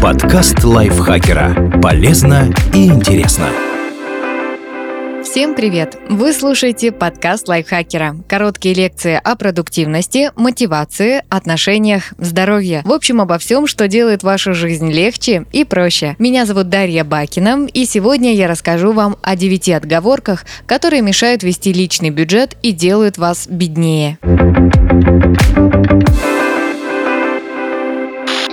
Подкаст лайфхакера. Полезно и интересно. Всем привет! Вы слушаете подкаст лайфхакера. Короткие лекции о продуктивности, мотивации, отношениях, здоровье. В общем, обо всем, что делает вашу жизнь легче и проще. Меня зовут Дарья Бакина, и сегодня я расскажу вам о девяти отговорках, которые мешают вести личный бюджет и делают вас беднее.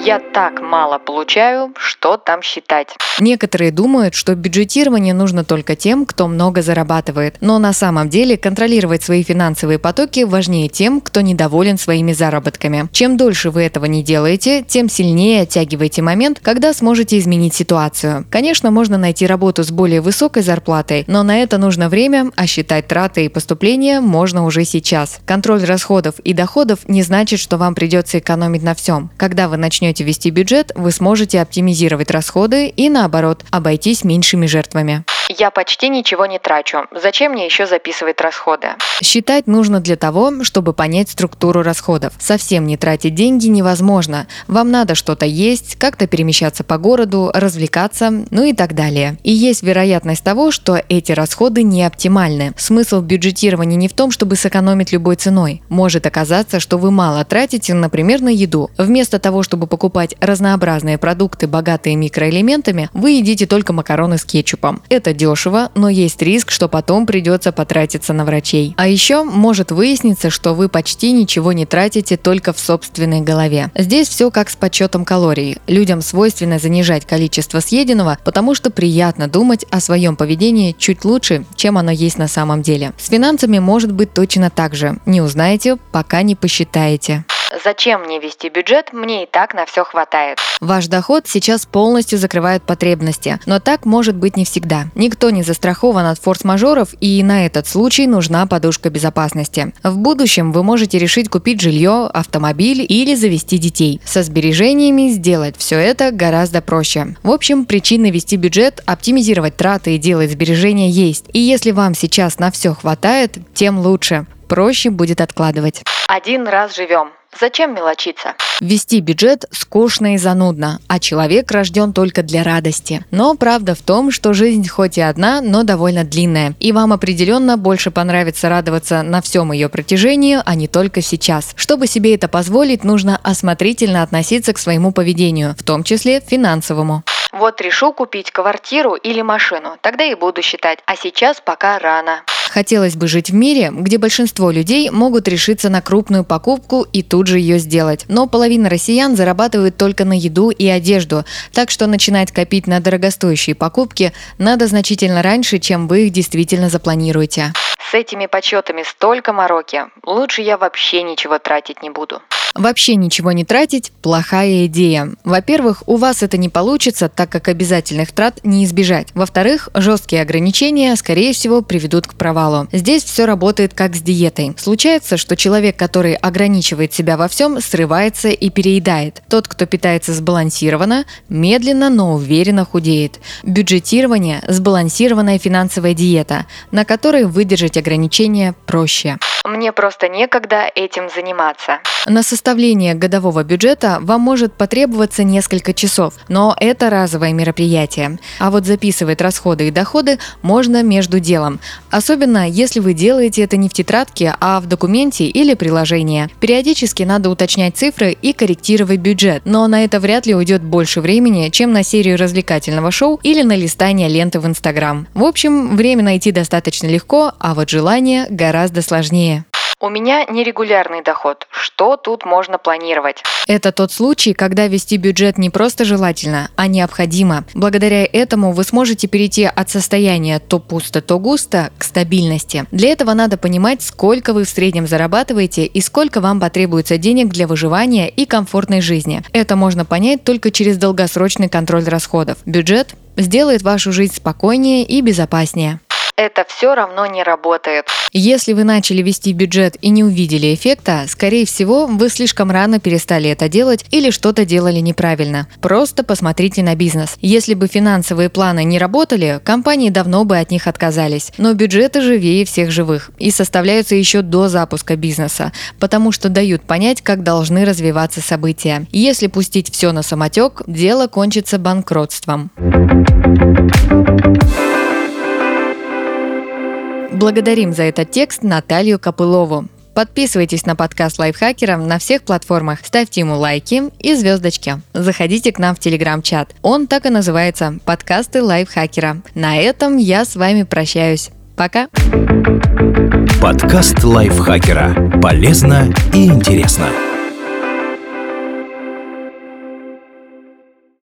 Я так мало получаю, что там считать. Некоторые думают, что бюджетирование нужно только тем, кто много зарабатывает. Но на самом деле контролировать свои финансовые потоки важнее тем, кто недоволен своими заработками. Чем дольше вы этого не делаете, тем сильнее оттягиваете момент, когда сможете изменить ситуацию. Конечно, можно найти работу с более высокой зарплатой, но на это нужно время, а считать траты и поступления можно уже сейчас. Контроль расходов и доходов не значит, что вам придется экономить на всем. Когда вы начнете начнете вести бюджет, вы сможете оптимизировать расходы и наоборот, обойтись меньшими жертвами. Я почти ничего не трачу. Зачем мне еще записывать расходы? Считать нужно для того, чтобы понять структуру расходов. Совсем не тратить деньги невозможно. Вам надо что-то есть, как-то перемещаться по городу, развлекаться, ну и так далее. И есть вероятность того, что эти расходы не оптимальны. Смысл бюджетирования не в том, чтобы сэкономить любой ценой. Может оказаться, что вы мало тратите, например, на еду. Вместо того, чтобы покупать разнообразные продукты, богатые микроэлементами, вы едите только макароны с кетчупом. Это дешево, но есть риск, что потом придется потратиться на врачей. А еще может выясниться, что вы почти ничего не тратите только в собственной голове. Здесь все как с подсчетом калорий. Людям свойственно занижать количество съеденного, потому что приятно думать о своем поведении чуть лучше, чем оно есть на самом деле. С финансами может быть точно так же. Не узнаете, пока не посчитаете. Зачем мне вести бюджет? Мне и так на все хватает. Ваш доход сейчас полностью закрывает потребности, но так может быть не всегда. Никто не застрахован от форс-мажоров, и на этот случай нужна подушка безопасности. В будущем вы можете решить купить жилье, автомобиль или завести детей. Со сбережениями сделать все это гораздо проще. В общем, причины вести бюджет, оптимизировать траты и делать сбережения есть. И если вам сейчас на все хватает, тем лучше. Проще будет откладывать. Один раз живем. Зачем мелочиться? Вести бюджет скучно и занудно, а человек рожден только для радости. Но правда в том, что жизнь хоть и одна, но довольно длинная. И вам определенно больше понравится радоваться на всем ее протяжении, а не только сейчас. Чтобы себе это позволить, нужно осмотрительно относиться к своему поведению, в том числе финансовому. Вот решу купить квартиру или машину, тогда и буду считать, а сейчас пока рано. Хотелось бы жить в мире, где большинство людей могут решиться на крупную покупку и тут же ее сделать. Но половина россиян зарабатывает только на еду и одежду, так что начинать копить на дорогостоящие покупки надо значительно раньше, чем вы их действительно запланируете. С этими подсчетами столько мороки. Лучше я вообще ничего тратить не буду. Вообще ничего не тратить – плохая идея. Во-первых, у вас это не получится, так как обязательных трат не избежать. Во-вторых, жесткие ограничения, скорее всего, приведут к провалу. Здесь все работает как с диетой. Случается, что человек, который ограничивает себя во всем, срывается и переедает. Тот, кто питается сбалансированно, медленно, но уверенно худеет. Бюджетирование – сбалансированная финансовая диета, на которой выдержать ограничения проще. Мне просто некогда этим заниматься. На составление годового бюджета вам может потребоваться несколько часов, но это разовое мероприятие. А вот записывать расходы и доходы можно между делом. Особенно, если вы делаете это не в тетрадке, а в документе или приложении. Периодически надо уточнять цифры и корректировать бюджет, но на это вряд ли уйдет больше времени, чем на серию развлекательного шоу или на листание ленты в Инстаграм. В общем, время найти достаточно легко, а вот желание гораздо сложнее. У меня нерегулярный доход. Что тут можно планировать? Это тот случай, когда вести бюджет не просто желательно, а необходимо. Благодаря этому вы сможете перейти от состояния то пусто, то густо к стабильности. Для этого надо понимать, сколько вы в среднем зарабатываете и сколько вам потребуется денег для выживания и комфортной жизни. Это можно понять только через долгосрочный контроль расходов. Бюджет сделает вашу жизнь спокойнее и безопаснее. Это все равно не работает. Если вы начали вести бюджет и не увидели эффекта, скорее всего, вы слишком рано перестали это делать или что-то делали неправильно. Просто посмотрите на бизнес. Если бы финансовые планы не работали, компании давно бы от них отказались. Но бюджеты живее всех живых и составляются еще до запуска бизнеса, потому что дают понять, как должны развиваться события. Если пустить все на самотек, дело кончится банкротством. Благодарим за этот текст Наталью Копылову. Подписывайтесь на подкаст Лайфхакера на всех платформах, ставьте ему лайки и звездочки. Заходите к нам в телеграм-чат. Он так и называется – подкасты Лайфхакера. На этом я с вами прощаюсь. Пока. Подкаст Лайфхакера. Полезно и интересно.